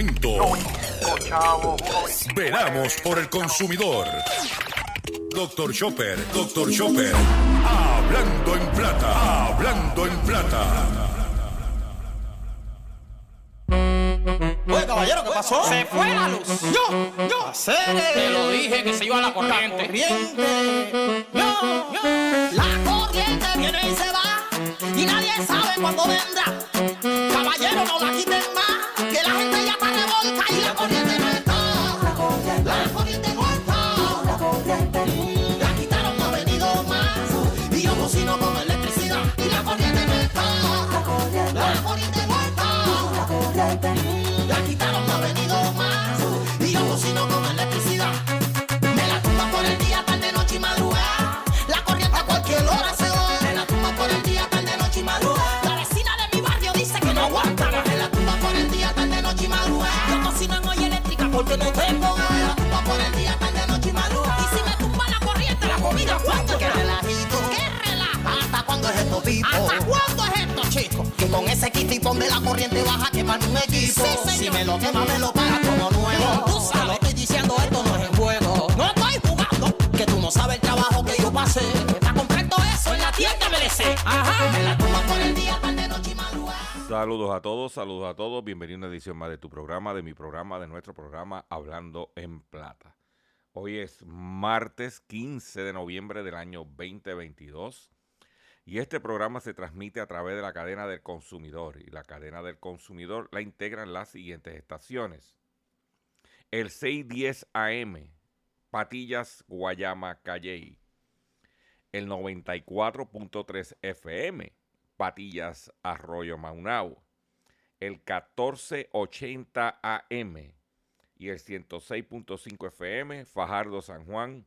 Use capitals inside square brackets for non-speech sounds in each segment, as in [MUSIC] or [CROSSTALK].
Momento. Veramos por el consumidor. Doctor Chopper, Doctor Chopper. Hablando en plata, hablando en plata. Oye, caballero, ¿qué pasó? Se fue la luz. Yo, yo. Hacer Te lo dije que se iba la corriente. corriente. Yo, yo. La corriente viene y se va y nadie sabe cuándo vendrá. Caballero, no la quiten más, corriente baja a quemar un equipo. Sí. Si me lo quema, me lo paga como nuevo. Tú sabes. Te lo estoy diciendo, esto no es en juego. No estoy jugando. Que tú no sabes el trabajo que yo pasé. Está completo eso en la tienda MLC. Ajá. Me la tumba por el día, tarde, noche y madrugada. Saludos a todos, saludos a todos. Bienvenido a una edición más de tu programa, de mi programa, de nuestro programa Hablando en Plata. Hoy es martes 15 de noviembre del año 2022 y este programa se transmite a través de la cadena del consumidor y la cadena del consumidor la integran las siguientes estaciones. El 610 AM, Patillas, Guayama, Calley. El 94.3 FM, Patillas, Arroyo Maunao. El 1480 AM y el 106.5 FM, Fajardo, San Juan.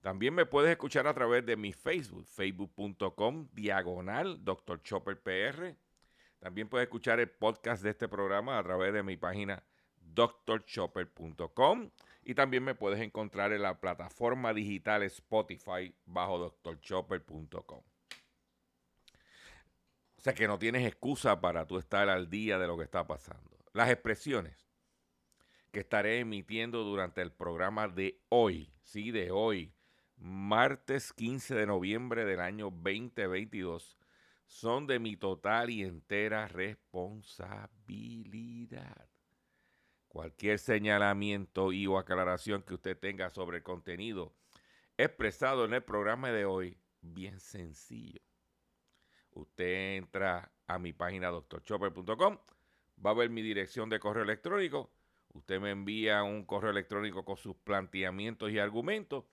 También me puedes escuchar a través de mi Facebook, facebook.com diagonal Dr. Chopper PR. También puedes escuchar el podcast de este programa a través de mi página drchopper.com y también me puedes encontrar en la plataforma digital Spotify bajo drchopper.com. O sea que no tienes excusa para tú estar al día de lo que está pasando. Las expresiones que estaré emitiendo durante el programa de hoy, sí, de hoy, martes 15 de noviembre del año 2022, son de mi total y entera responsabilidad. Cualquier señalamiento y o aclaración que usted tenga sobre el contenido expresado en el programa de hoy, bien sencillo. Usted entra a mi página doctorchopper.com, va a ver mi dirección de correo electrónico, usted me envía un correo electrónico con sus planteamientos y argumentos,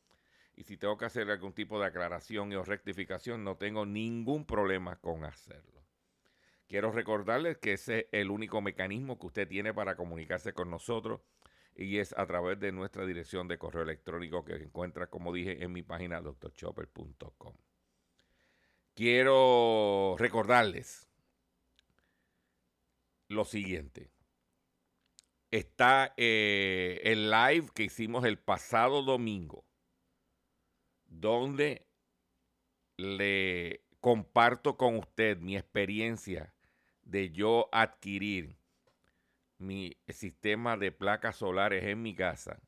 y si tengo que hacer algún tipo de aclaración o rectificación, no tengo ningún problema con hacerlo. Quiero recordarles que ese es el único mecanismo que usted tiene para comunicarse con nosotros y es a través de nuestra dirección de correo electrónico que encuentra, como dije, en mi página doctorchopper.com. Quiero recordarles lo siguiente. Está eh, el live que hicimos el pasado domingo, donde le comparto con usted mi experiencia de yo adquirir mi sistema de placas solares en mi casa,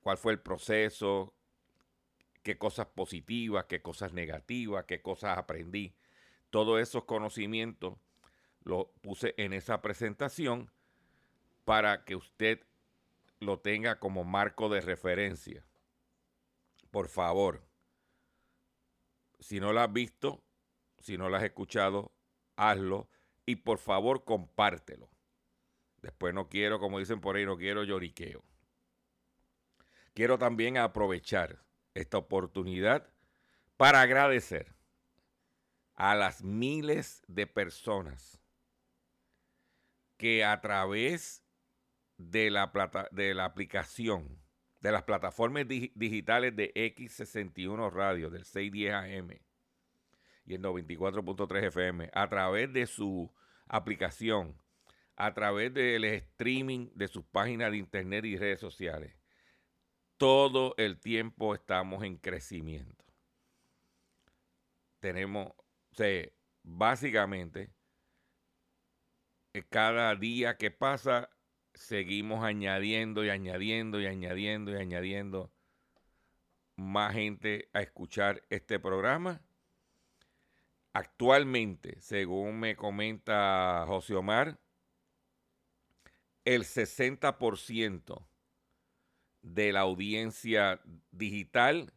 cuál fue el proceso, qué cosas positivas, qué cosas negativas, qué cosas aprendí. Todos esos conocimientos los puse en esa presentación para que usted lo tenga como marco de referencia. Por favor, si no la has visto, si no la has escuchado, hazlo y por favor compártelo. Después no quiero, como dicen por ahí, no quiero lloriqueo. Quiero también aprovechar esta oportunidad para agradecer a las miles de personas que a través de la, plata, de la aplicación de las plataformas dig- digitales de X61 Radio, del 610 AM y el 94.3 FM, a través de su aplicación, a través del streaming de sus páginas de internet y redes sociales. Todo el tiempo estamos en crecimiento. Tenemos, básicamente, eh, cada día que pasa, seguimos añadiendo y añadiendo y añadiendo y añadiendo más gente a escuchar este programa. Actualmente, según me comenta José Omar, el 60% de la audiencia digital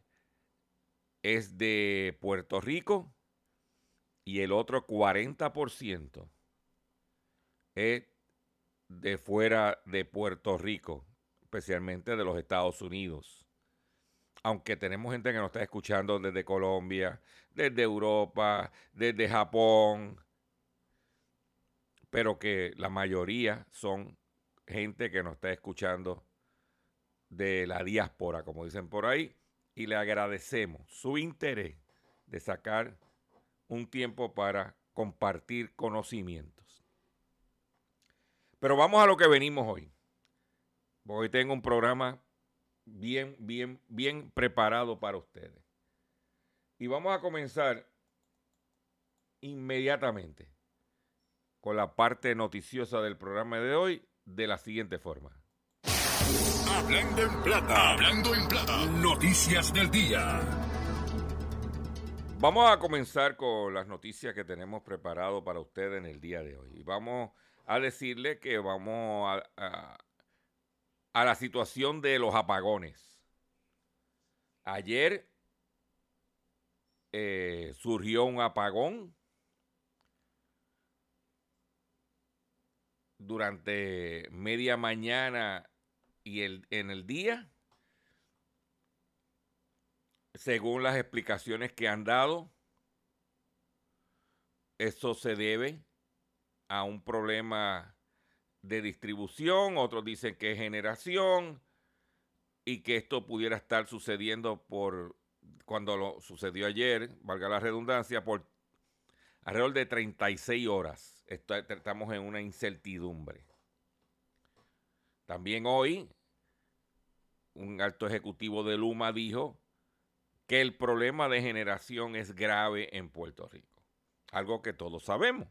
es de Puerto Rico y el otro 40% es de fuera de Puerto Rico, especialmente de los Estados Unidos. Aunque tenemos gente que nos está escuchando desde Colombia, desde Europa, desde Japón, pero que la mayoría son gente que nos está escuchando de la diáspora, como dicen por ahí, y le agradecemos su interés de sacar un tiempo para compartir conocimientos. Pero vamos a lo que venimos hoy. Hoy tengo un programa bien, bien, bien preparado para ustedes. Y vamos a comenzar inmediatamente con la parte noticiosa del programa de hoy de la siguiente forma. Hablando en plata. Hablando en plata. Noticias del día. Vamos a comenzar con las noticias que tenemos preparado para ustedes en el día de hoy. Y vamos a decirle que vamos a, a- la situación de los apagones. Ayer eh, surgió un apagón durante media mañana y el, en el día. Según las explicaciones que han dado, eso se debe a un problema de distribución, otros dicen que es generación y que esto pudiera estar sucediendo por cuando lo sucedió ayer, valga la redundancia, por alrededor de 36 horas. Esto- estamos en una incertidumbre. También hoy, un alto ejecutivo de Luma dijo que el problema de generación es grave en Puerto Rico. Algo que todos sabemos.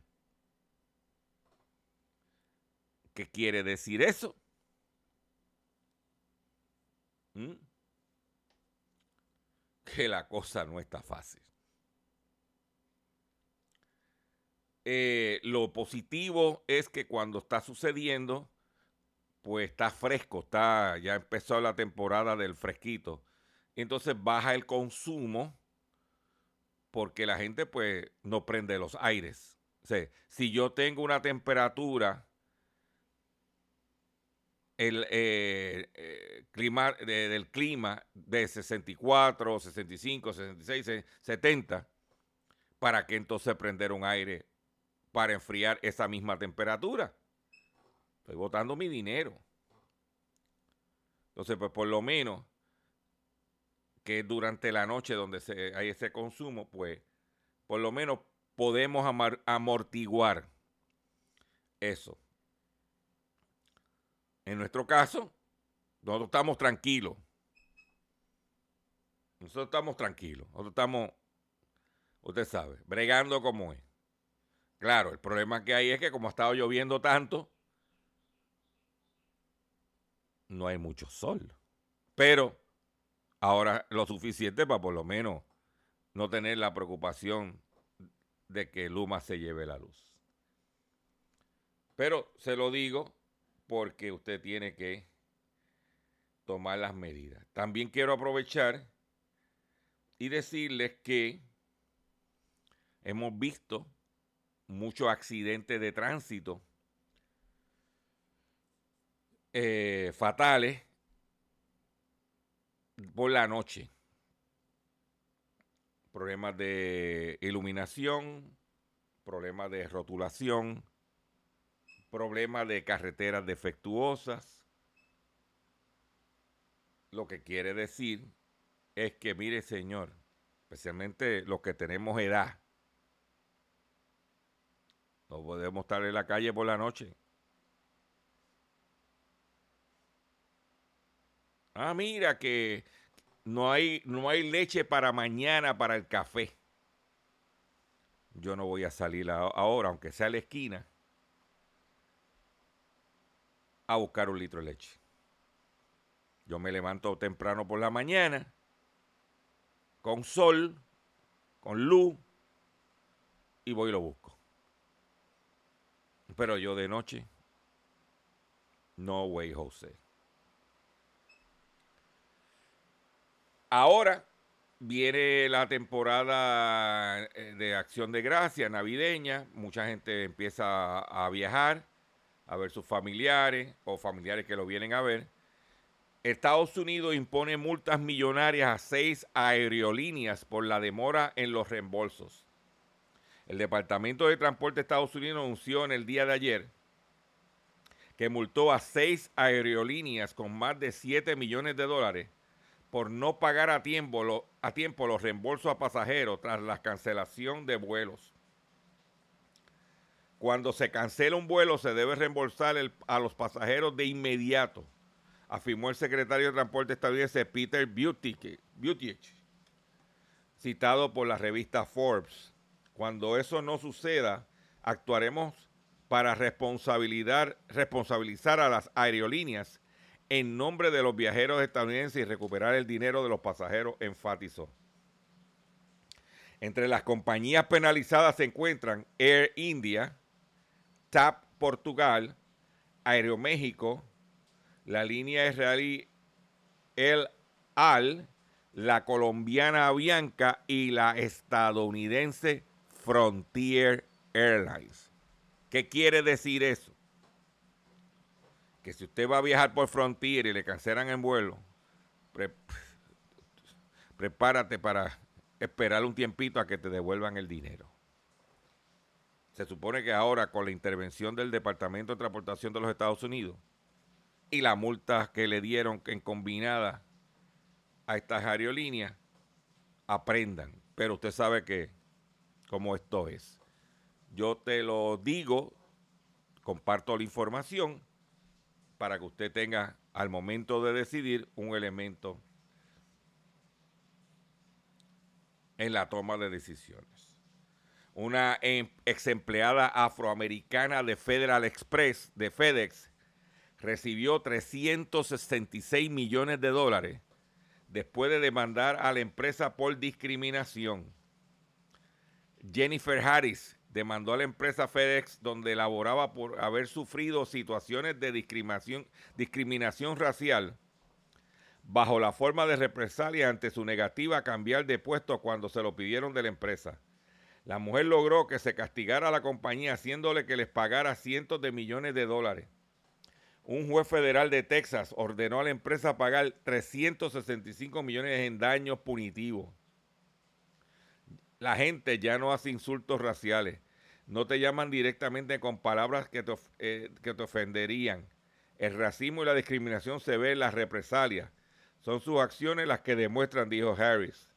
¿Qué quiere decir eso? ¿Mm? Que la cosa no está fácil. Eh, lo positivo es que cuando está sucediendo, pues está fresco, está, ya empezó la temporada del fresquito. Entonces baja el consumo porque la gente pues no prende los aires. O si yo tengo una temperatura el eh, eh, clima, de- del clima de 64, 65, 66, se- 70, ¿para qué entonces prender un aire para enfriar esa misma temperatura? Estoy botando mi dinero. Entonces, pues por lo menos que durante la noche donde se, hay ese consumo, pues por lo menos podemos amortiguar eso. En nuestro caso, nosotros estamos tranquilos. Nosotros estamos tranquilos. Nosotros estamos, usted sabe, bregando como es. Claro, el problema que hay es que como ha estado lloviendo tanto, no hay mucho sol. Pero ahora lo suficiente para por lo menos no tener la preocupación de que Luma se lleve la luz. Pero se lo digo porque usted tiene que tomar las medidas. También quiero aprovechar y decirles que hemos visto muchos accidentes de tránsito eh, fatales por la noche. Problemas de iluminación, problemas de rotulación, problemas de carreteras defectuosas, lo que quiere decir es que, mire, señor, especialmente los que tenemos edad, no podemos estar en la calle por la noche. Ah, mira que no hay, no hay leche para mañana para el café. Yo no voy a salir ahora, aunque sea a la esquina, a buscar un litro de leche. Yo me levanto temprano por la mañana, con sol, con luz, y voy y lo busco. Pero yo de noche, no way, José. Ahora viene la temporada eh, de acción de gracia navideña. Mucha gente empieza a, a viajar, a ver sus familiares o familiares que lo vienen a ver. Estados Unidos impone multas millonarias a seis aerolíneas por la demora en los reembolsos. El Departamento de Transporte de Estados Unidos anunció en el día de ayer que multó a seis aerolíneas con más de 7 millones de dólares por no pagar a tiempo, a tiempo los reembolsos a pasajeros tras la cancelación de vuelos. Cuando se cancela un vuelo se debe reembolsar a los pasajeros de inmediato, afirmó el secretario de Transporte estadounidense Peter Buttigieg, citado por la revista Forbes. Cuando eso no suceda, actuaremos para responsabilidad, responsabilizar a las aerolíneas en nombre de los viajeros estadounidenses y recuperar el dinero de los pasajeros, enfatizó. Entre las compañías penalizadas se encuentran Air India, TAP Portugal, Aeroméxico, la línea israelí El Al, la colombiana Avianca y la estadounidense Frontier Airlines. ¿Qué quiere decir eso? Que si usted va a viajar por Frontier y le cancelan el vuelo, pre- [LAUGHS] prepárate para esperar un tiempito a que te devuelvan el dinero. Se supone que ahora con la intervención del Departamento de Transportación de los Estados Unidos y la multa que le dieron en combinada a estas aerolíneas, aprendan. Pero usted sabe que como esto es. Yo te lo digo, comparto la información para que usted tenga al momento de decidir un elemento en la toma de decisiones. Una em- ex empleada afroamericana de Federal Express, de FedEx, recibió 366 millones de dólares después de demandar a la empresa por discriminación. Jennifer Harris demandó a la empresa FedEx donde laboraba por haber sufrido situaciones de discriminación, discriminación racial bajo la forma de represalia ante su negativa a cambiar de puesto cuando se lo pidieron de la empresa. La mujer logró que se castigara a la compañía haciéndole que les pagara cientos de millones de dólares. Un juez federal de Texas ordenó a la empresa pagar 365 millones en daños punitivos. La gente ya no hace insultos raciales. No te llaman directamente con palabras que te, eh, que te ofenderían. El racismo y la discriminación se ve en las represalias. Son sus acciones las que demuestran, dijo Harris.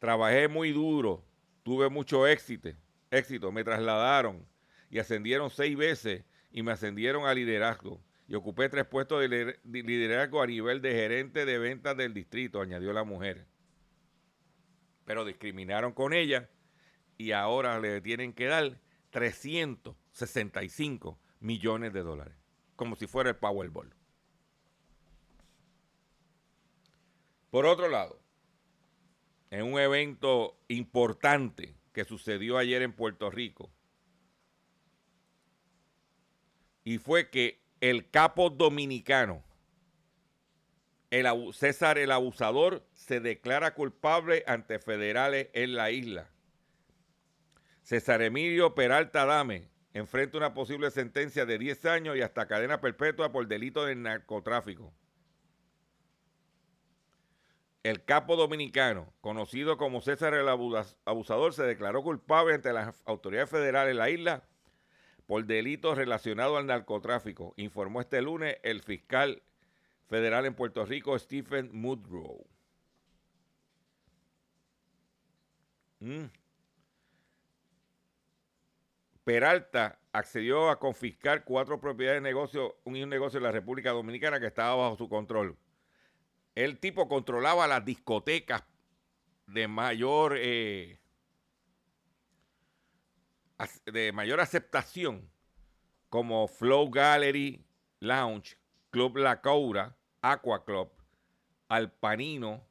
Trabajé muy duro, tuve mucho éxito, éxito, me trasladaron y ascendieron seis veces y me ascendieron a liderazgo. Y ocupé tres puestos de lider- de liderazgo a nivel de gerente de ventas del distrito, añadió la mujer. Pero discriminaron con ella y ahora le tienen que dar 365 millones de dólares, como si fuera el Powerball. Por otro lado, en un evento importante que sucedió ayer en Puerto Rico, y fue que el capo dominicano, el César el Abusador, se declara culpable ante federales en la isla. César Emilio Peralta Dame enfrenta una posible sentencia de 10 años y hasta cadena perpetua por delito de narcotráfico. El capo dominicano, conocido como César el Abu- Abusador, se declaró culpable ante las autoridades federales en la isla por delitos relacionados al narcotráfico, informó este lunes el fiscal federal en Puerto Rico, Stephen Mudrow. Mm. Peralta accedió a confiscar cuatro propiedades de negocio, un, negocio en la República Dominicana que estaba bajo su control. El tipo controlaba las discotecas de mayor eh, de mayor aceptación como Flow Gallery Lounge, Club La Coura, Aqua Club, Alpanino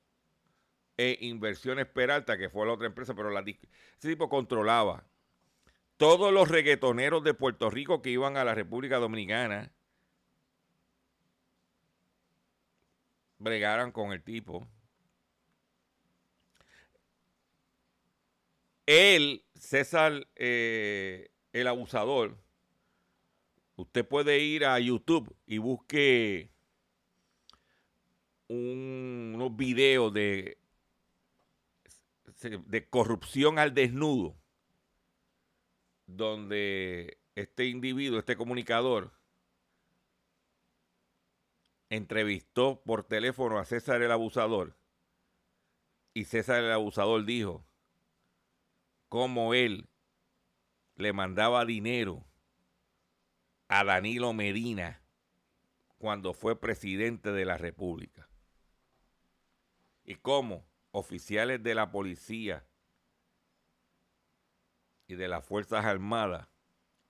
e Inversiones Peralta, que fue la otra empresa, pero la, ese tipo controlaba todos los reggaetoneros de Puerto Rico que iban a la República Dominicana. Bregaran con el tipo. Él, César, eh, el abusador, usted puede ir a YouTube y busque unos videos de, de corrupción al desnudo, donde este individuo, este comunicador, entrevistó por teléfono a César el abusador y César el abusador dijo, cómo él le mandaba dinero a Danilo Medina cuando fue presidente de la República. Y cómo oficiales de la policía y de las Fuerzas Armadas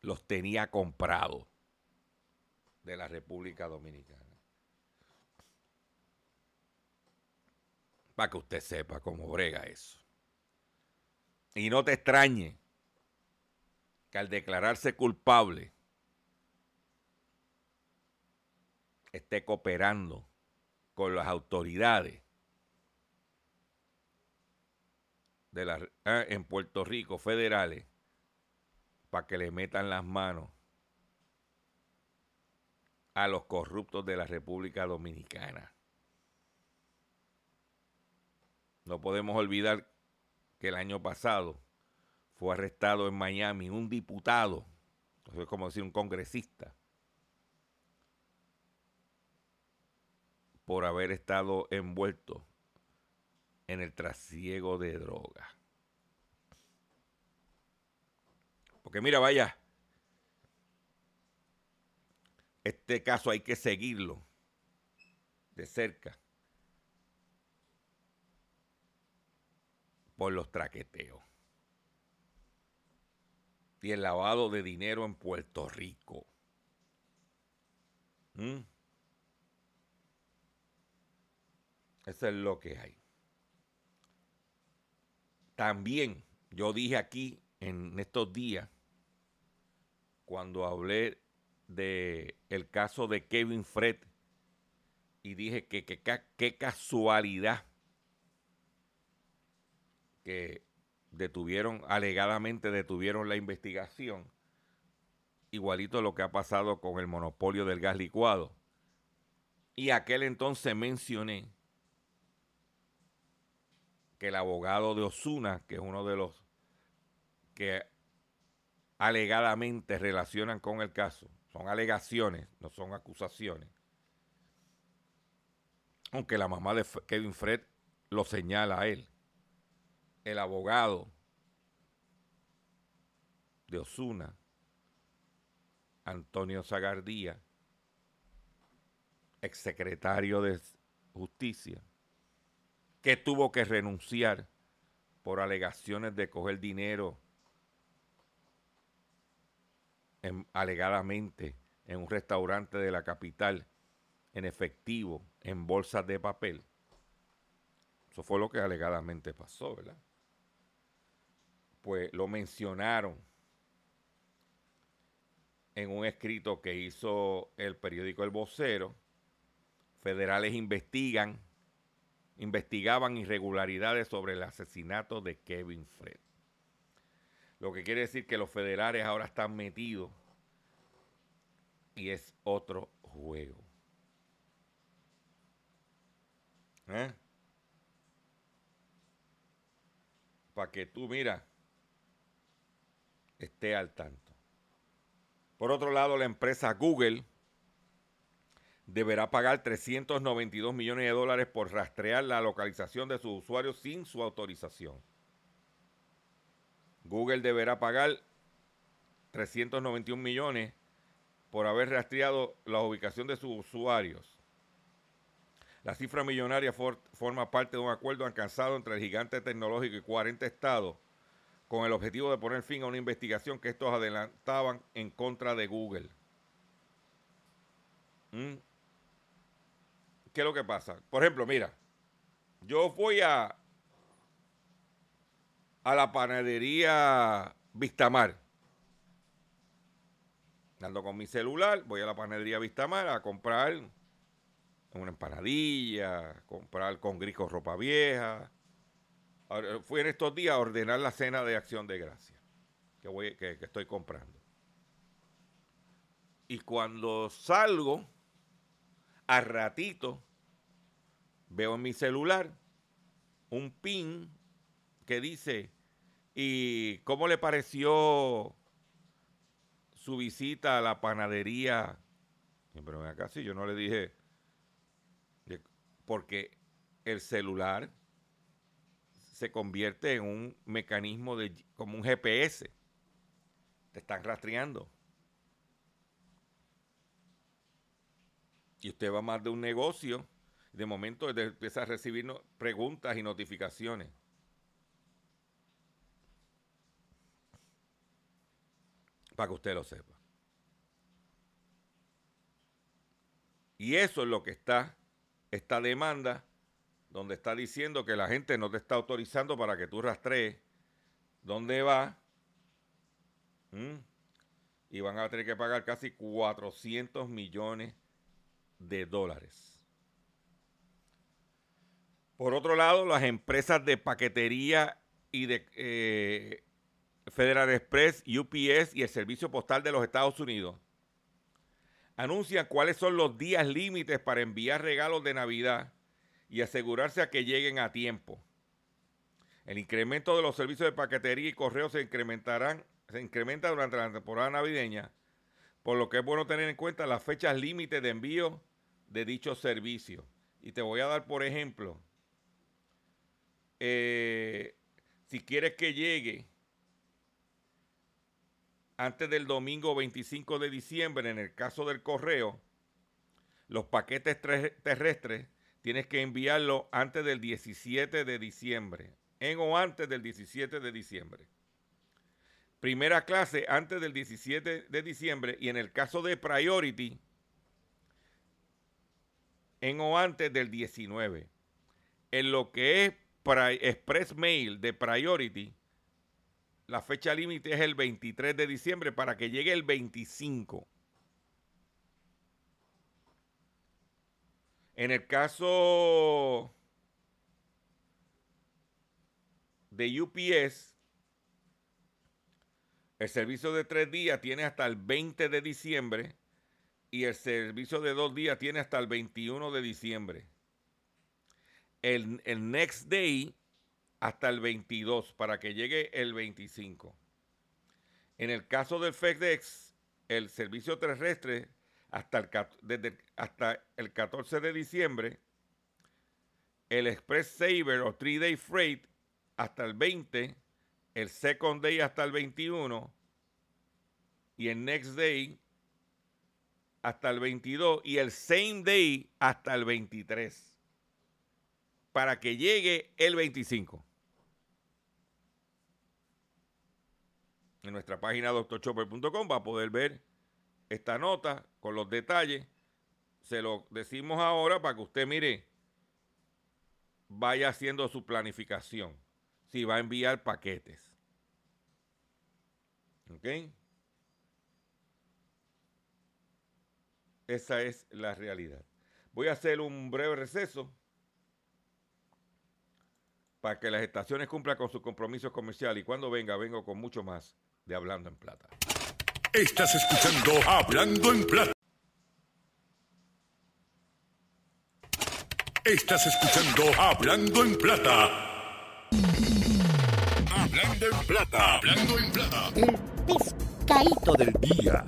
los tenía comprados de la República Dominicana. Para que usted sepa cómo brega eso. Y no te extrañe que al declararse culpable esté cooperando con las autoridades de la, ah, en Puerto Rico federales para que le metan las manos a los corruptos de la República Dominicana. No podemos olvidar que el año pasado fue arrestado en Miami un diputado, es como decir un congresista, por haber estado envuelto en el trasiego de droga. Porque mira, vaya, este caso hay que seguirlo de cerca. Por los traqueteos y el lavado de dinero en Puerto Rico. ¿Mm? Eso es lo que hay. También yo dije aquí en estos días, cuando hablé de el caso de Kevin Fred, y dije que qué casualidad que detuvieron, alegadamente detuvieron la investigación, igualito lo que ha pasado con el monopolio del gas licuado. Y aquel entonces mencioné que el abogado de Osuna, que es uno de los que alegadamente relacionan con el caso, son alegaciones, no son acusaciones, aunque la mamá de Kevin Fred lo señala a él el abogado de Osuna, Antonio Zagardía, exsecretario de Justicia, que tuvo que renunciar por alegaciones de coger dinero alegadamente en un restaurante de la capital en efectivo, en bolsas de papel. Eso fue lo que alegadamente pasó, ¿verdad? Pues lo mencionaron en un escrito que hizo el periódico El Vocero. Federales investigan, investigaban irregularidades sobre el asesinato de Kevin Fred. Lo que quiere decir que los federales ahora están metidos y es otro juego. ¿Eh? Para que tú, mira, esté al tanto. Por otro lado, la empresa Google deberá pagar 392 millones de dólares por rastrear la localización de sus usuarios sin su autorización. Google deberá pagar 391 millones por haber rastreado la ubicación de sus usuarios. La cifra millonaria forma parte de un acuerdo alcanzado entre el gigante tecnológico y 40 estados con el objetivo de poner fin a una investigación que estos adelantaban en contra de Google. ¿Mm? ¿Qué es lo que pasa? Por ejemplo, mira, yo fui a, a la panadería Vistamar. Ando con mi celular, voy a la panadería Vistamar a comprar una empanadilla, comprar con grico ropa vieja, fui en estos días a ordenar la cena de acción de gracia que, estoy comprando. Y cuando salgo, a ratito, veo en mi celular un pin que dice, ¿y cómo le pareció su visita a la panadería? Pero acá sí, yo no le dije, porque el celular se convierte en un mecanismo de como un GPS. Te están rastreando. Y usted va más de un negocio, de momento empieza a recibir preguntas y notificaciones. Para que usted lo sepa. Y eso es lo que está, esta demanda donde está diciendo que la gente no te está autorizando para que tú rastrees dónde va. Y van a tener que pagar casi 400 millones de dólares. Por otro lado, las empresas de paquetería y de eh, Federal Express, UPS y el Servicio Postal de los Estados Unidos anuncian cuáles son los días límites para enviar regalos de Navidad y asegurarse a que lleguen a tiempo. El incremento de los servicios de paquetería y correo se incrementarán, se incrementa durante la temporada navideña, por lo que es bueno tener en cuenta las fechas límites de envío de dichos servicios. Y te voy a dar, por ejemplo, eh, si quieres que llegue antes del domingo 25 de diciembre, en el caso del correo, los paquetes terrestres tienes que enviarlo antes del 17 de diciembre. En o antes del 17 de diciembre. Primera clase antes del 17 de diciembre y en el caso de Priority, en o antes del 19. En lo que es Express Mail de Priority, la fecha límite es el 23 de diciembre para que llegue el 25. En el caso de UPS, el servicio de tres días tiene hasta el 20 de diciembre y el servicio de dos días tiene hasta el 21 de diciembre. El, el next day hasta el 22 para que llegue el 25. En el caso del FedEx, el servicio terrestre hasta el, desde, hasta el 14 de diciembre, el Express Saver o 3 Day Freight hasta el 20, el Second Day hasta el 21 y el Next Day hasta el 22 y el Same Day hasta el 23 para que llegue el 25. En nuestra página doctorchopper.com va a poder ver esta nota con los detalles. Se lo decimos ahora para que usted mire, vaya haciendo su planificación. Si va a enviar paquetes. ¿Ok? Esa es la realidad. Voy a hacer un breve receso para que las estaciones cumplan con sus compromisos comerciales y cuando venga, vengo con mucho más de Hablando en Plata. Estás escuchando Hablando en Plata. Estás escuchando Hablando en Plata. Hablando en Plata. Hablando en Plata. El pescadito del día.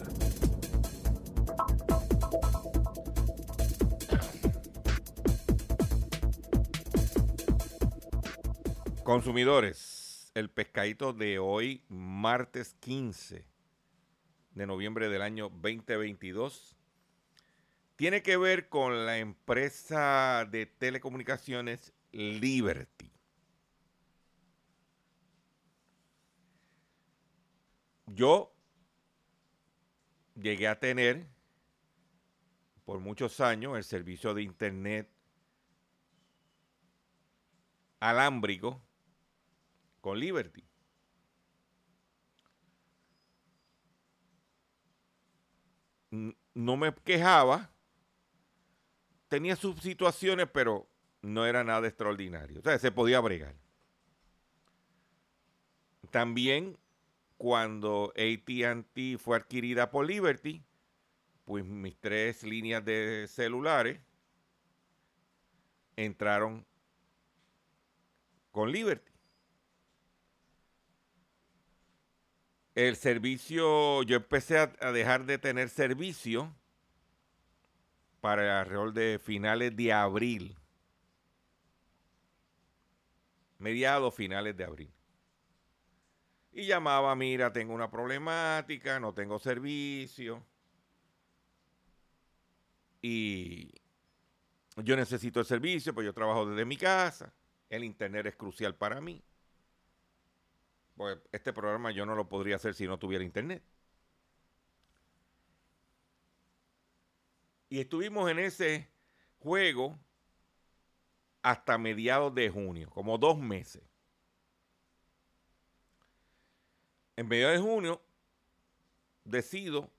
Consumidores, el pescadito de hoy, martes 15 de noviembre del año 2022, tiene que ver con la empresa de telecomunicaciones Liberty. Yo llegué a tener por muchos años el servicio de internet alámbrico con Liberty. No me quejaba, tenía sus situaciones, pero no era nada extraordinario. O sea, se podía bregar. También cuando ATT fue adquirida por Liberty, pues mis tres líneas de celulares entraron con Liberty. El servicio, yo empecé a, dejar de tener servicio para alrededor de finales de abril. Mediados finales de abril. Y llamaba, mira, tengo una problemática, no tengo servicio. Y yo necesito el servicio, pues yo trabajo desde mi casa. El Internet es crucial para mí. Pues este programa yo no lo podría hacer si no tuviera Internet. Y estuvimos en ese juego hasta mediados de junio, como dos meses. En mediados de junio decido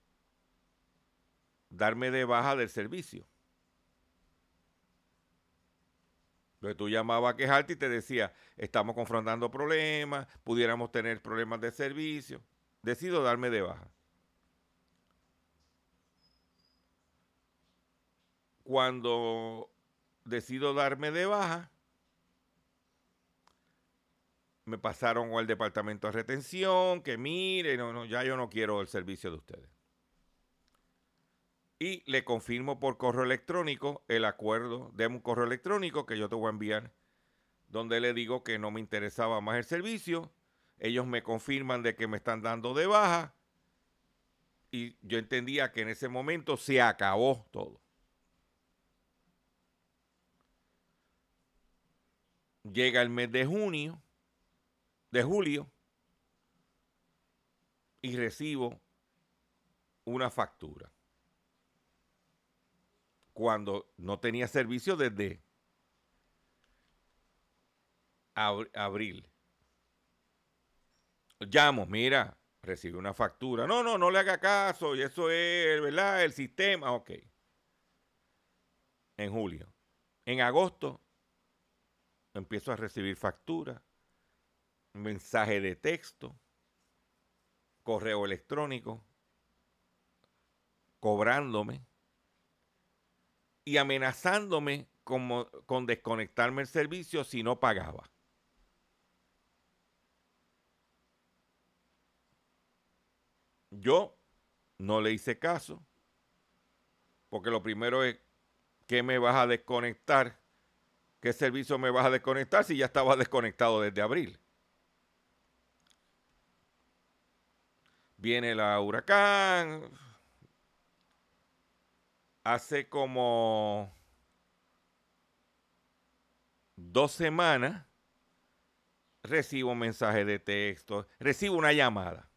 darme de baja del servicio. Entonces tú llamabas a quejarte y te decía, estamos confrontando problemas, pudiéramos tener problemas de servicio. Decido darme de baja. Cuando decido darme de baja, me pasaron al departamento de retención, que mire, no, no, ya yo no quiero el servicio de ustedes y le confirmo por correo electrónico el acuerdo de un correo electrónico que yo te voy a enviar donde le digo que no me interesaba más el servicio. Ellos me confirman de que me están dando de baja y yo entendía que en ese momento se acabó todo. Llega el mes de junio, de julio, y recibo una factura cuando no tenía servicio desde abril. Llamo, mira, recibe una factura. No, no, no le haga caso, y eso es, ¿verdad? El sistema, ok. En julio. En agosto empiezo a recibir factura, mensaje de texto, correo electrónico, cobrándome y amenazándome como, con desconectarme el servicio si no pagaba. Yo no le hice caso, porque lo primero es, ¿qué me vas a desconectar? ¿Qué servicio me vas a desconectar si ya estaba desconectado desde abril? Viene la huracán, hace como dos semanas recibo un mensaje de texto, recibo una llamada.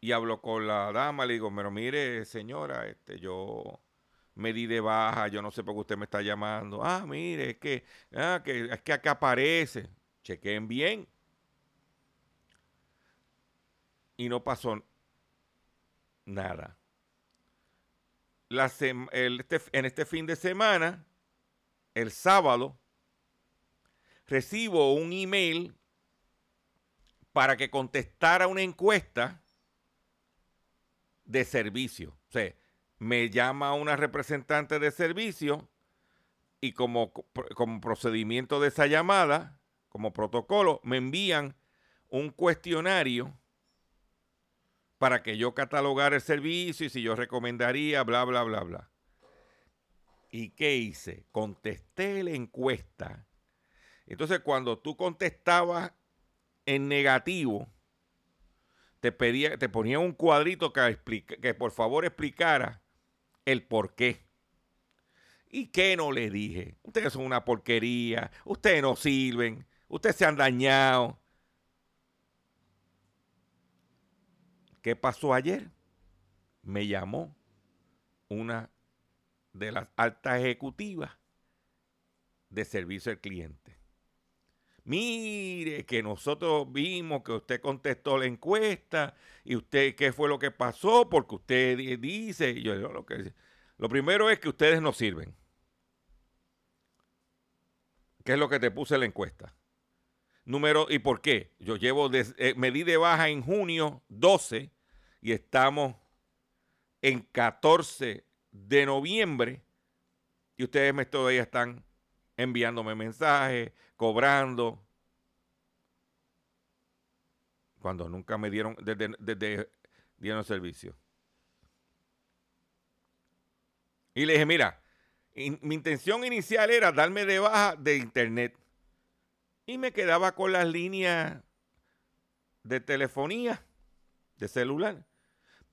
Y hablo con la dama, le digo, pero mire, señora, este, yo me di de baja, yo no sé por qué usted me está llamando. Ah, mire, es que, ah, que, es que acá aparece. Chequen bien. Y no pasó nada este, en este fin de semana, el sábado, recibo un email para que contestara una encuesta de servicio. O sea, me llama una representante de servicio y como, como procedimiento de esa llamada, como protocolo, me envían un cuestionario para que yo catalogara el servicio y si yo recomendaría, bla, bla, bla, bla. ¿Y qué hice? Contesté la encuesta Entonces, cuando tú contestabas en negativo, te pedía, te ponía un cuadrito que, explica, que por favor explicara el por qué. ¿Y qué no le dije? Ustedes son una porquería, ustedes no sirven, ustedes se han dañado. ¿Qué pasó ayer? Me llamó una de las altas ejecutivas de servicio al cliente. Mire, que nosotros vimos que usted contestó la encuesta y usted, ¿qué fue lo que pasó? Porque usted dice, yo lo que lo primero es que ustedes no sirven. ¿Qué es lo que te puse la encuesta? Número, ¿y por qué? Yo llevo, eh, me di de baja en junio 12 y estamos en 14 de noviembre y ustedes me todavía están enviándome mensajes, cobrando, cuando nunca me dieron, desde, dieron servicio. Y le dije, mira, mi intención inicial era darme de baja de internet. Y me quedaba con las líneas de telefonía, de celular.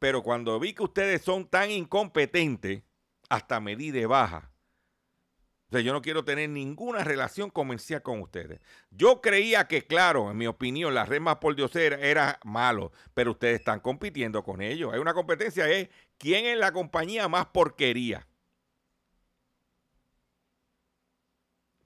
Pero cuando vi que ustedes son tan incompetentes, hasta me de baja. O sea, yo no quiero tener ninguna relación comercial con ustedes. Yo creía que, claro, en mi opinión, la red más por Dios era, era malo, pero ustedes están compitiendo con ellos. Hay una competencia, es quién es la compañía más porquería.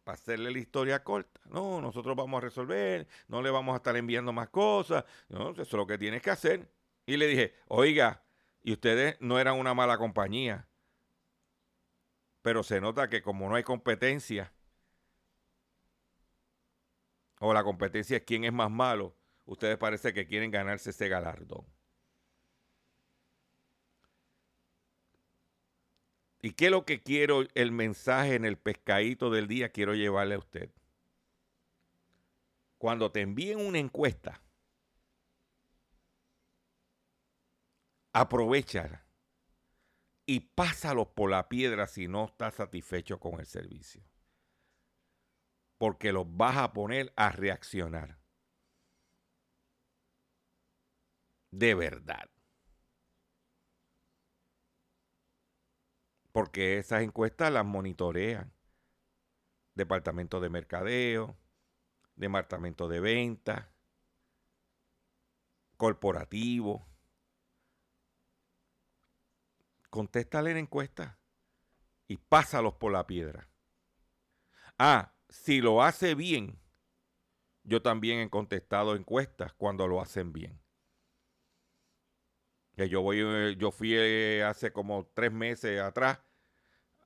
para hacerle la historia corta. No, nosotros vamos a resolver, no le vamos a estar enviando más cosas. No, eso es lo que tienes que hacer. Y le dije, oiga, y ustedes no eran una mala compañía, pero se nota que como no hay competencia, o la competencia es quién es más malo, ustedes parece que quieren ganarse ese galardón. ¿Y qué es lo que quiero, el mensaje en el pescadito del día quiero llevarle a usted? Cuando te envíen una encuesta, aprovecha y pásalos por la piedra si no estás satisfecho con el servicio. Porque los vas a poner a reaccionar. De verdad. porque esas encuestas las monitorean. Departamento de Mercadeo, Departamento de Ventas, Corporativo. Contéstale la encuesta y pásalos por la piedra. Ah, si lo hace bien, yo también he contestado encuestas cuando lo hacen bien. Eh, yo fui eh, hace como tres meses atrás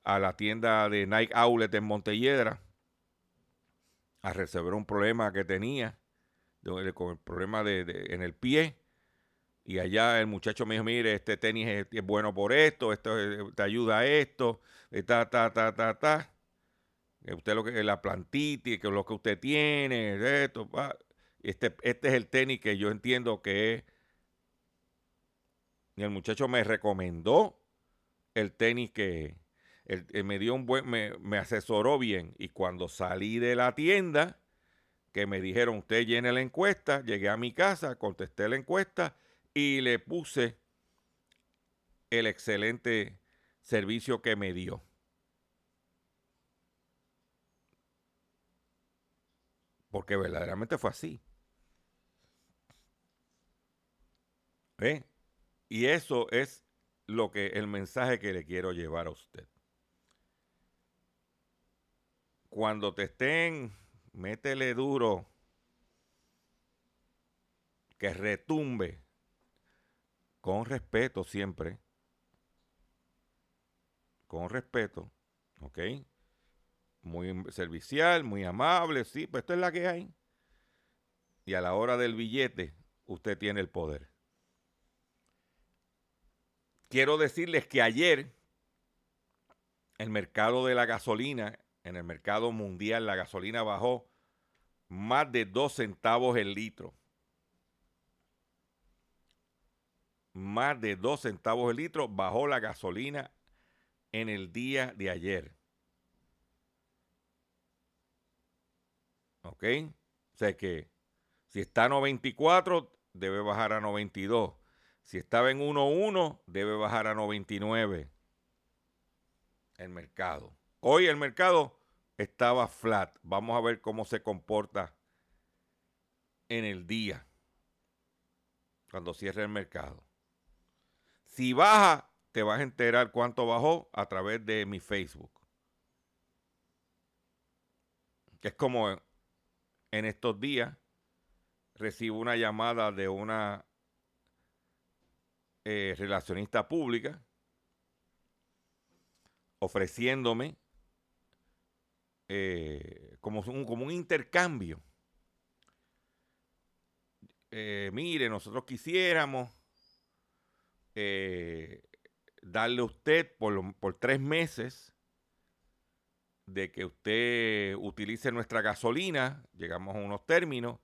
a la tienda de Nike Outlet en Montelledra a resolver un problema que tenía con el problema de, en el pie. Y allá el muchacho me dijo, mire, este tenis es, bueno por esto, esto te ayuda a esto, ta, ta, ta, ta, ta. Usted lo que, la plantita que lo que usted tiene, esto, Este, este es el tenis que yo entiendo que es el muchacho me recomendó el tenis que me dio un buen, me, me, asesoró bien. Y cuando salí de la tienda, que me dijeron, usted llene la encuesta, llegué a mi casa, contesté la encuesta y le puse el excelente servicio que me dio. Porque verdaderamente fue así. ¿Eh? Y eso es lo que el mensaje que le quiero llevar a usted. Cuando te estén, métele duro, que retumbe, con respeto siempre, con respeto, ¿ok? Muy servicial, muy amable, sí, pues esto es la que hay. Y a la hora del billete, usted tiene el poder quiero decirles que ayer el mercado de la gasolina, en el mercado mundial, la gasolina bajó más de dos centavos el litro. Más de dos centavos el litro bajó la gasolina en el día de ayer. ¿Ok? O sea que si está a 94, debe bajar a 92. Si estaba en 1.1, debe bajar a 99 el mercado. Hoy el mercado estaba flat. Vamos a ver cómo se comporta en el día cuando cierre el mercado. Si baja, te vas a enterar cuánto bajó a través de mi Facebook. Es como en estos días recibo una llamada de una eh, relacionista pública ofreciéndome eh, como, un, como un intercambio. Eh, mire, nosotros quisiéramos darle a usted por, por tres meses de que usted utilice nuestra gasolina, llegamos a unos términos,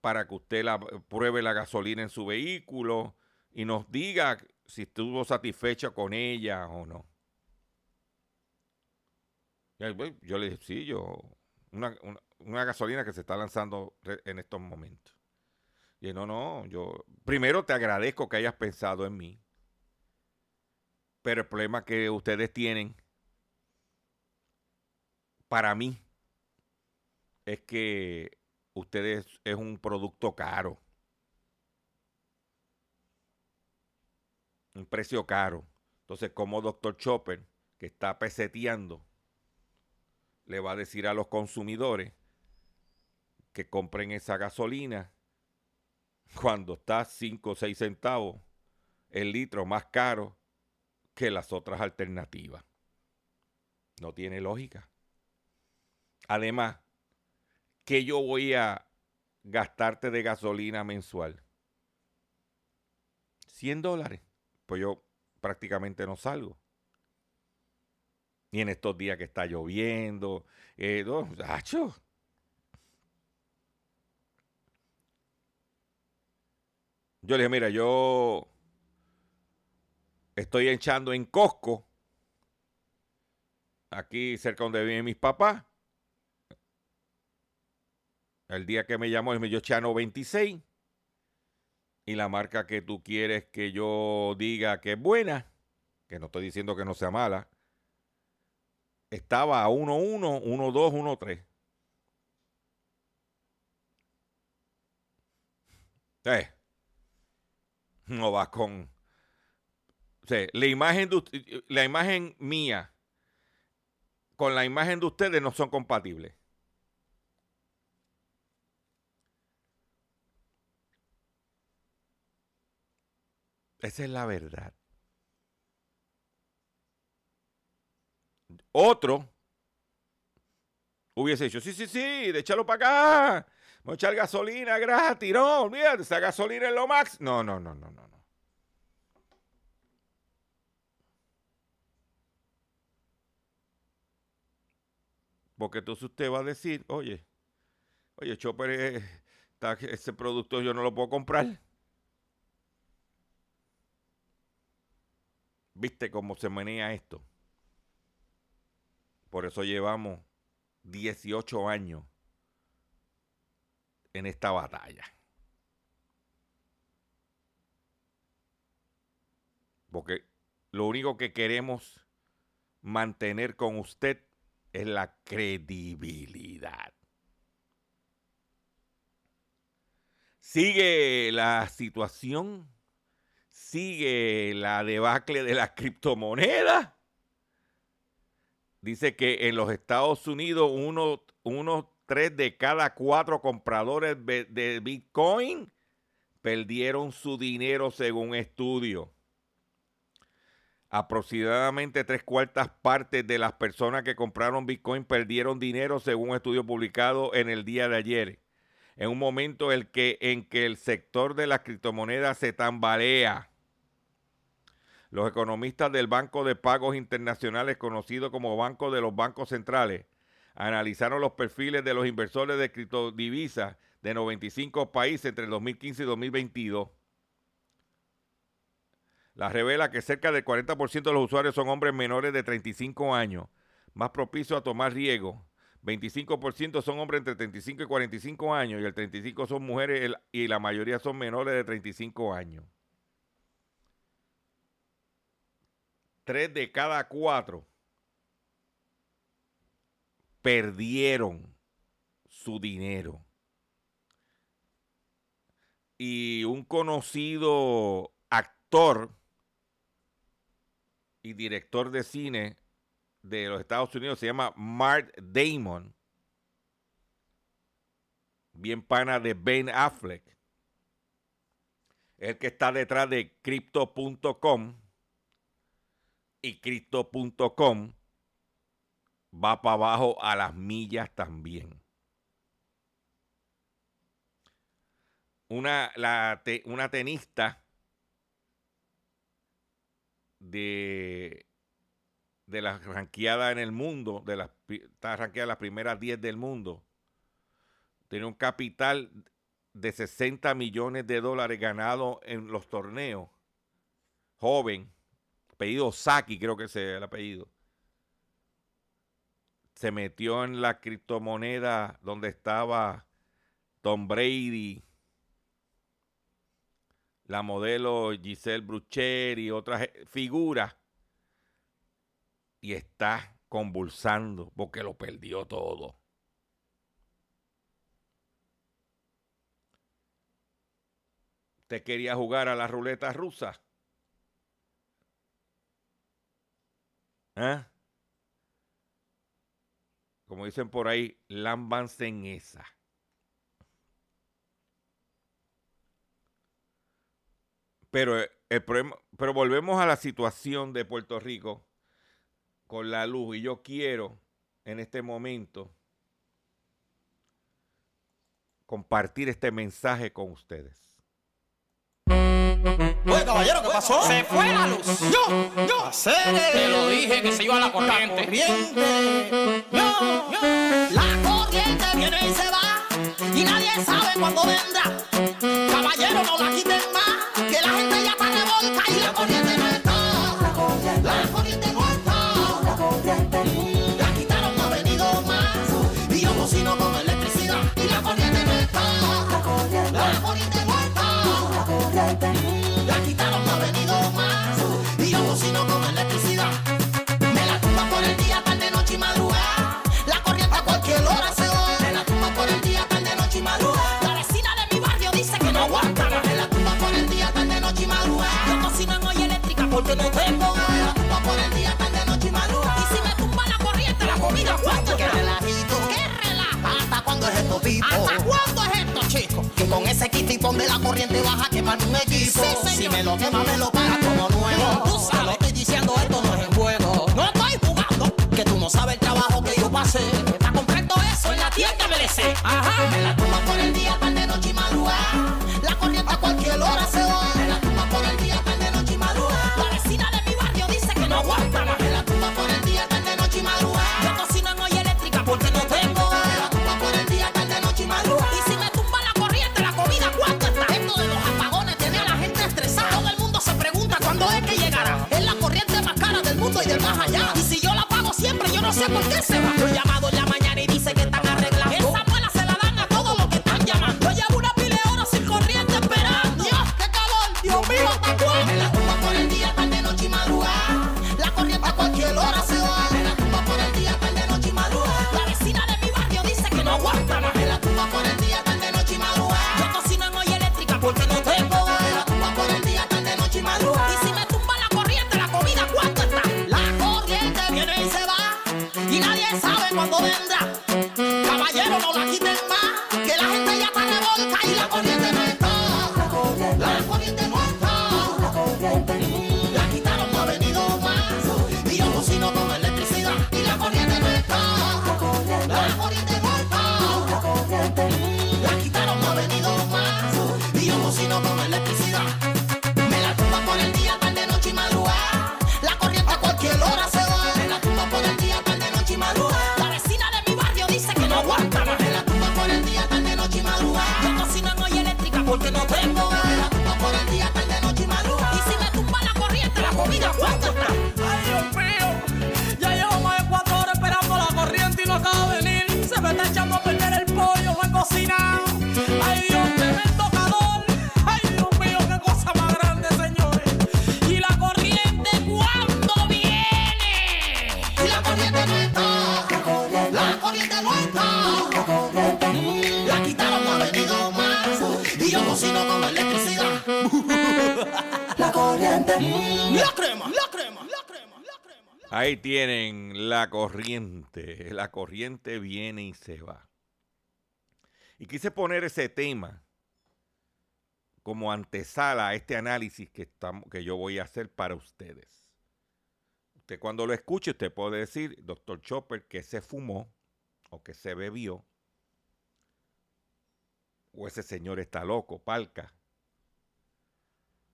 para que usted la, pruebe la gasolina en su vehículo y nos diga si estuvo satisfecha con ella o no. Yo le dije, sí, yo, una, gasolina que se está lanzando en estos momentos. Y no, no, yo, primero te agradezco que hayas pensado en mí, pero el problema que ustedes tienen para mí es que ustedes es un producto caro. Un precio caro. Entonces, como Dr. Chopper, que está peseteando, le va a decir a los consumidores que compren esa gasolina cuando está 5 o 6 centavos el litro más caro que las otras alternativas. No tiene lógica. Además, ¿qué yo voy a gastarte de gasolina mensual? 100 dólares. Pues yo prácticamente no salgo. Y en estos días que está lloviendo, eh, Yo le dije, mira, yo estoy echando en Costco, aquí cerca donde viven mis papás. El día que me llamó, me dio Chano 26. Y la marca que tú quieres que yo diga que es buena, que no estoy diciendo que no sea mala, estaba a 1.1, 1.2, 1.3. Eh, no va con. O sea, la imagen, de, la imagen mía con la imagen de ustedes no son compatibles. Esa es la verdad. Otro hubiese dicho, sí, sí, sí, de echarlo para acá. Vamos a echar gasolina gratis. No, olvídate, esa gasolina es lo max. No, no, no, no, no, no. Porque entonces usted va a decir, oye, oye, Chopper, eh, ese producto yo no lo puedo comprar. ¿Viste cómo se menea esto? Por eso llevamos 18 años en esta batalla. Porque lo único que queremos mantener con usted es la credibilidad. Sigue la situación sigue la debacle de la criptomoneda. Dice que en los Estados Unidos uno, tres de cada cuatro compradores de Bitcoin perdieron su dinero según estudio. Aproximadamente tres cuartas partes de las personas que compraron Bitcoin perdieron dinero según un estudio publicado en el día de ayer. En un momento en que, en que el sector de las criptomonedas se tambalea. Los economistas del Banco de Pagos Internacionales, conocido como Banco de los Bancos Centrales, analizaron los perfiles de los inversores de criptodivisas de 95 países entre el 2015 y 2022. La revela que cerca del 40% de los usuarios son hombres menores de 35 años, más propicios a tomar riesgo, 25% son hombres entre 35 y 45 años y el 35 son mujeres y la mayoría son menores de 35 años. Tres de cada cuatro perdieron su dinero. Y un conocido actor y director de cine de los Estados Unidos se llama Mark Damon. Bien pana de Ben Affleck. El que está detrás de Crypto.com. Y Crypto.com va para abajo a las millas también. Una, una tenista de, de las ranqueadas en el mundo, de las, está ranqueada las primeras 10 del mundo, tiene un capital de 60 millones de dólares ganado en los torneos. Joven, apellido Saki, creo que es el apellido. Se metió en la criptomoneda donde estaba Tom Brady, la modelo Giselle Brucher y otras eh, figuras. Y está convulsando porque lo perdió todo. ¿Usted quería jugar a la ruleta rusa? ¿Eh? Como dicen por ahí, lámbanse en esa. Pero, eh, el problema, pero volvemos a la situación de Puerto Rico con la luz. Y yo quiero en este momento compartir este mensaje con ustedes. Oye, caballero, ¿qué pasó? Se fue la luz. Yo, yo, hacer Te lo dije que se iba a la corriente. corriente. Yo, yo. La corriente viene y se va y nadie sabe cuándo vendrá. Caballero, no la quiten más, que la gente ya está revolta y la corriente no un equipo. Si me lo quema, me lo paga como nuevo. Tú sabes, lo estoy diciendo, esto no es en juego. No estoy jugando, que tú no sabes el trabajo que yo pasé. Para comprar todo eso en la tienda MLC. Ajá. Me la tumba por el día, tarde, noche y madrugada. La corriente a cualquier hora se va. Me la tumba por el día, tarde, noche y madrugada. La vecina de mi barrio dice que no aguanta sé por La crema, la crema, la crema, la crema. Ahí tienen la corriente. La corriente viene y se va. Y quise poner ese tema como antesala a este análisis que, estamos, que yo voy a hacer para ustedes. Usted cuando lo escuche, usted puede decir, doctor Chopper, que se fumó o que se bebió. O ese señor está loco, palca.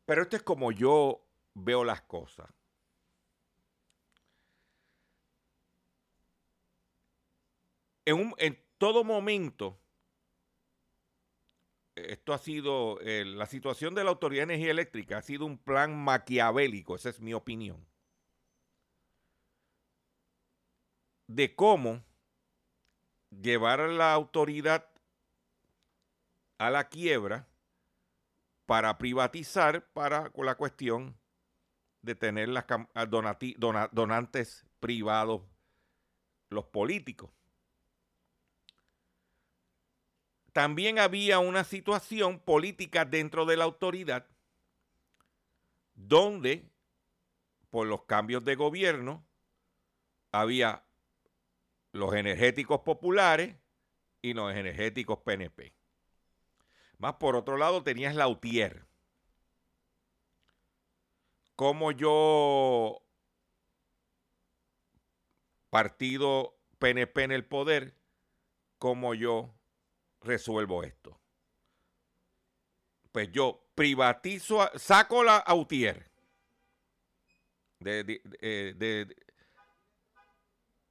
Pero esto es como yo veo las cosas. En, un, en todo momento, esto ha sido, la situación de la Autoridad de Energía Eléctrica ha sido un plan maquiavélico, esa es mi opinión, de cómo llevar a la autoridad a la quiebra para privatizar para la cuestión de tener las dona, donantes privados los políticos. También había una situación política dentro de la autoridad donde por los cambios de gobierno había los energéticos populares y los energéticos PNP. Más por otro lado tenías la UTIER. Como yo, partido PNP en el poder, como yo resuelvo esto. Pues yo privatizo, saco la UTIER de, de, eh, de,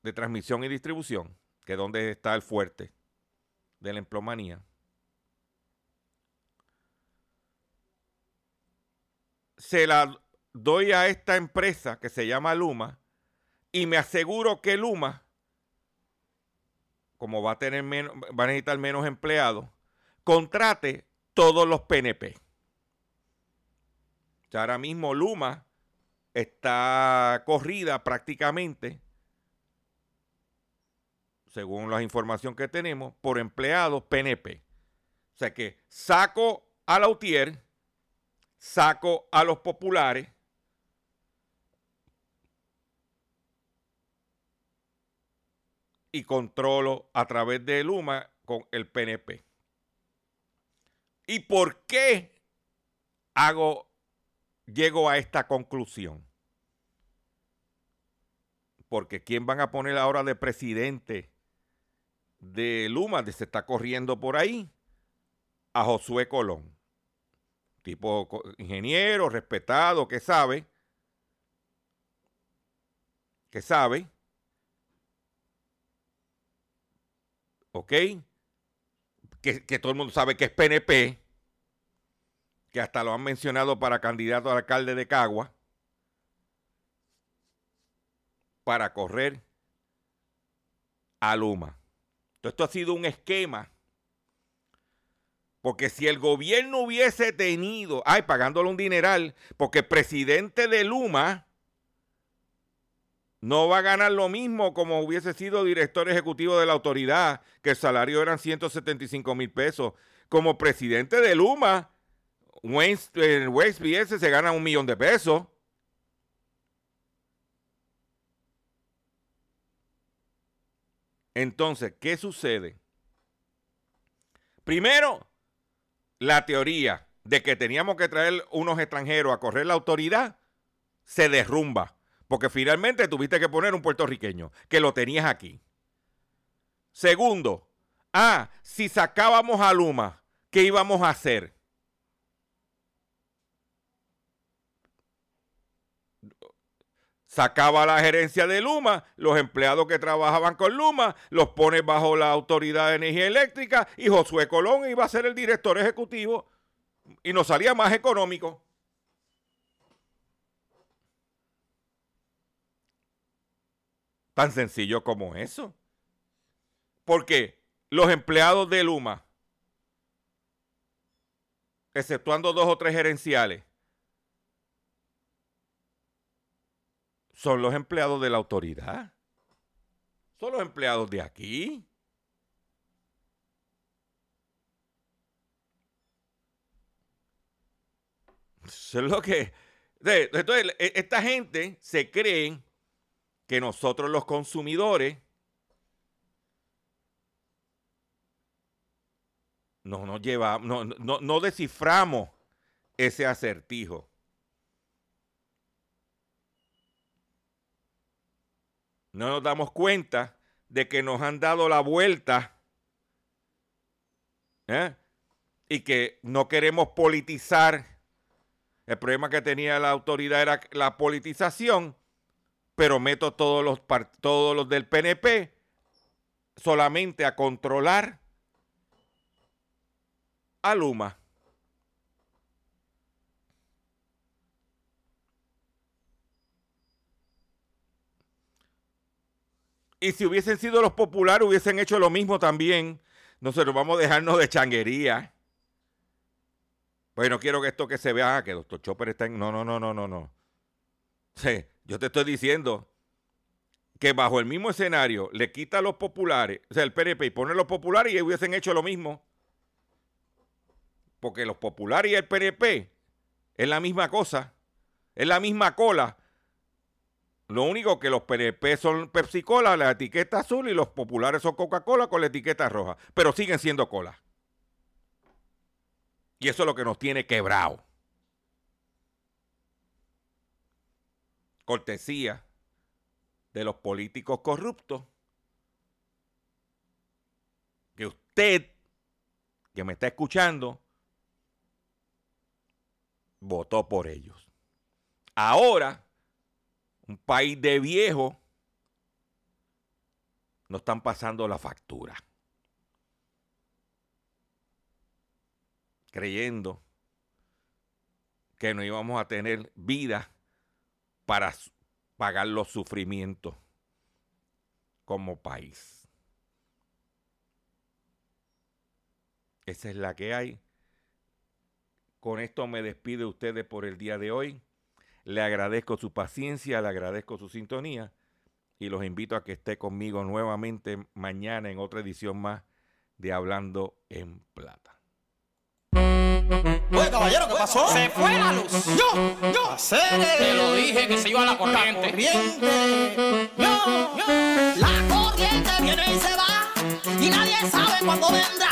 de transmisión y distribución, que es donde está el fuerte de la emplomanía se la doy a esta empresa que se llama Luma y me aseguro que Luma, como va a tener menos, va a necesitar menos empleados, contrate todos los PNP. O ahora mismo Luma está corrida prácticamente, según la información que tenemos, por empleados PNP. O sea que saco a Lautier saco a los populares y controlo a través de Luma con el PNP. ¿Y por qué hago, llego a esta conclusión? Porque ¿quién van a poner ahora de presidente de Luma? De se está corriendo por ahí. A Josué Colón tipo ingeniero, respetado, que sabe, que sabe, ¿ok? Que, que, todo el mundo sabe que es PNP, que hasta lo han mencionado para candidato al alcalde de Cagua, para correr a Luma. Entonces, esto ha sido un esquema porque si el gobierno hubiese tenido, ay, pagándole un dineral, porque presidente de Luma no va a ganar lo mismo como hubiese sido director ejecutivo de la autoridad, que el salario eran 175 mil pesos. Como presidente de Luma, en West BS se gana un millón de pesos. Entonces, ¿qué sucede? Primero, la teoría de que teníamos que traer unos extranjeros a correr la autoridad se derrumba. Porque finalmente tuviste que poner un puertorriqueño, que lo tenías aquí. Segundo, ah, si sacábamos a Luma, ¿qué íbamos a hacer? Sacaba la gerencia de Luma, los empleados que trabajaban con Luma, los pone bajo la Autoridad de Energía Eléctrica y Josué Colón iba a ser el director ejecutivo y nos salía más económico. Tan sencillo como eso. Porque los empleados de Luma, exceptuando dos o tres gerenciales, son los empleados de la autoridad. Son los empleados de aquí. Eso es lo que, Entonces, e- esta gente se cree que nosotros los consumidores no nos no, no, no desciframos ese acertijo. No nos damos cuenta de que nos han dado la vuelta ¿eh? y que no queremos politizar. El problema que tenía la autoridad era la politización, pero meto todos los, todos los del PNP solamente a controlar a Luma. Y si hubiesen sido los populares, hubiesen hecho lo mismo también. Nosotros vamos a dejarnos de changuería. Pues no quiero que esto que se vea, ah, que Doctor Chopper está en... No, no, no, no, no, no. Sí, yo te estoy diciendo que bajo el mismo escenario le quita a los populares, o sea, el PNP y pone los populares y hubiesen hecho lo mismo. Porque los populares y el PNP es la misma cosa, es la misma cola. Lo único que los PNP son Pepsi Cola, la etiqueta azul, y los populares son Coca-Cola con la etiqueta roja. Pero siguen siendo cola. Y eso es lo que nos tiene quebrado. Cortesía de los políticos corruptos. Que usted, que me está escuchando, votó por ellos. Ahora, un país de viejos, nos están pasando la factura. Creyendo que no íbamos a tener vida para pagar los sufrimientos como país. Esa es la que hay. Con esto me despido de ustedes por el día de hoy. Le agradezco su paciencia, le agradezco su sintonía y los invito a que esté conmigo nuevamente mañana en otra edición más de Hablando en Plata. Oye, caballero, ¿qué pasó? Se fue la luz. Yo, yo. Hacer Te lo dije que se iba la corriente. corriente. Yo, yo. La corriente viene y se va y nadie sabe cuándo vendrá.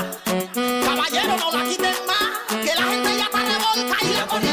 Caballero, no la quiten más, que la gente ya está revolta y la corriente